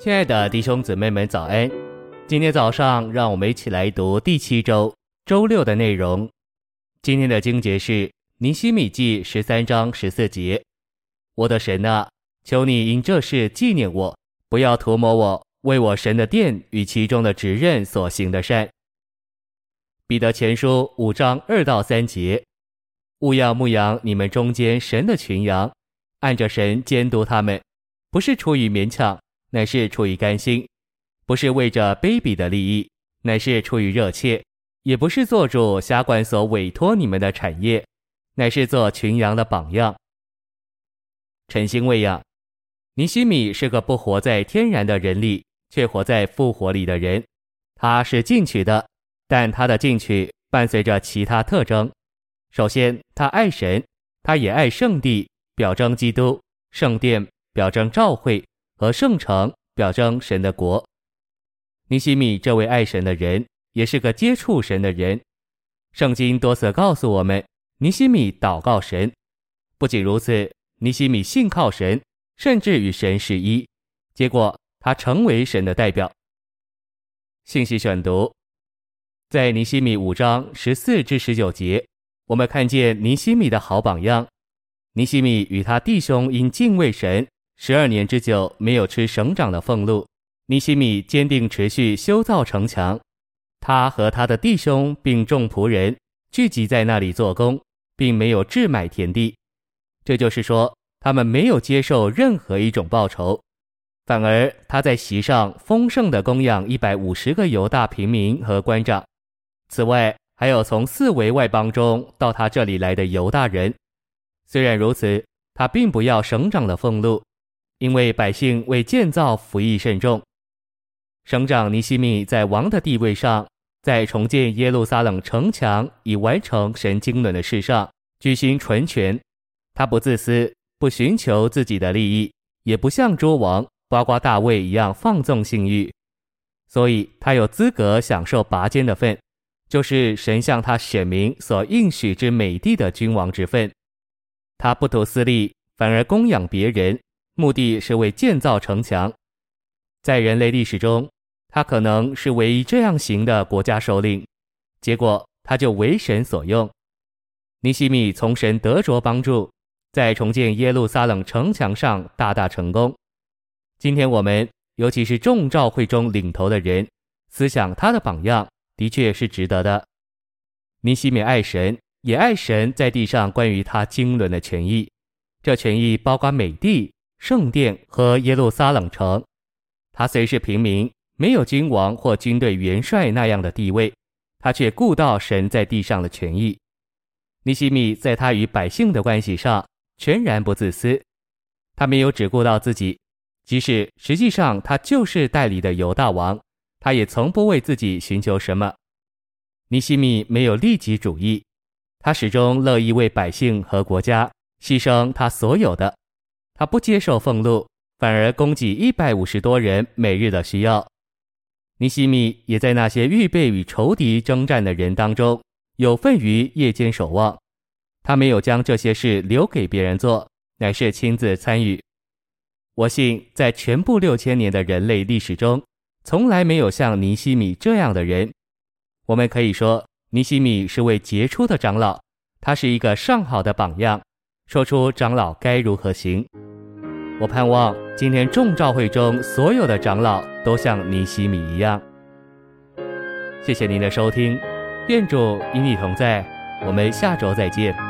亲爱的弟兄姊妹们，早安！今天早上，让我们一起来读第七周周六的内容。今天的经节是尼希米记十三章十四节：“我的神啊，求你因这事纪念我，不要涂抹我为我神的殿与其中的职任所行的善。”彼得前书五章二到三节：“务要牧养你们中间神的群羊，按着神监督他们，不是出于勉强。”乃是出于甘心，不是为着卑鄙的利益，乃是出于热切；也不是做主辖管所委托你们的产业，乃是做群羊的榜样。晨星未养，尼西米是个不活在天然的人里，却活在复活里的人。他是进取的，但他的进取伴随着其他特征。首先，他爱神，他也爱圣地，表征基督；圣殿，表征召会。和圣城表征神的国。尼希米这位爱神的人，也是个接触神的人。圣经多次告诉我们，尼希米祷告神。不仅如此，尼希米信靠神，甚至与神是一。结果，他成为神的代表。信息选读，在尼希米五章十四至十九节，我们看见尼希米的好榜样。尼希米与他弟兄因敬畏神。十二年之久没有吃省长的俸禄，尼西米坚定持续修造城墙，他和他的弟兄并众仆人聚集在那里做工，并没有置买田地。这就是说，他们没有接受任何一种报酬，反而他在席上丰盛地供养一百五十个犹大平民和官长。此外，还有从四围外邦中到他这里来的犹大人。虽然如此，他并不要省长的俸禄。因为百姓为建造服役甚重，省长尼西米在王的地位上，在重建耶路撒冷城墙以完成神经纶的事上，居心纯全。他不自私，不寻求自己的利益，也不像诸王包括大卫一样放纵性欲，所以他有资格享受拔尖的份，就是神向他选民所应许之美地的君王之分。他不图私利，反而供养别人。目的是为建造城墙，在人类历史中，他可能是唯一这样行的国家首领。结果，他就为神所用。尼希米从神得着帮助，在重建耶路撒冷城墙上大大成功。今天我们，尤其是众召会中领头的人，思想他的榜样，的确是值得的。尼希米爱神，也爱神在地上关于他经纶的权益，这权益包括美地。圣殿和耶路撒冷城，他虽是平民，没有君王或军队元帅那样的地位，他却顾到神在地上的权益。尼希米在他与百姓的关系上全然不自私，他没有只顾到自己，即使实际上他就是代理的犹大王，他也从不为自己寻求什么。尼希米没有利己主义，他始终乐意为百姓和国家牺牲他所有的。他不接受俸禄，反而供给一百五十多人每日的需要。尼西米也在那些预备与仇敌征战的人当中有份于夜间守望。他没有将这些事留给别人做，乃是亲自参与。我信，在全部六千年的人类历史中，从来没有像尼西米这样的人。我们可以说，尼西米是位杰出的长老，他是一个上好的榜样，说出长老该如何行。我盼望今天众召会中所有的长老都像尼西米一样。谢谢您的收听，愿主与你同在，我们下周再见。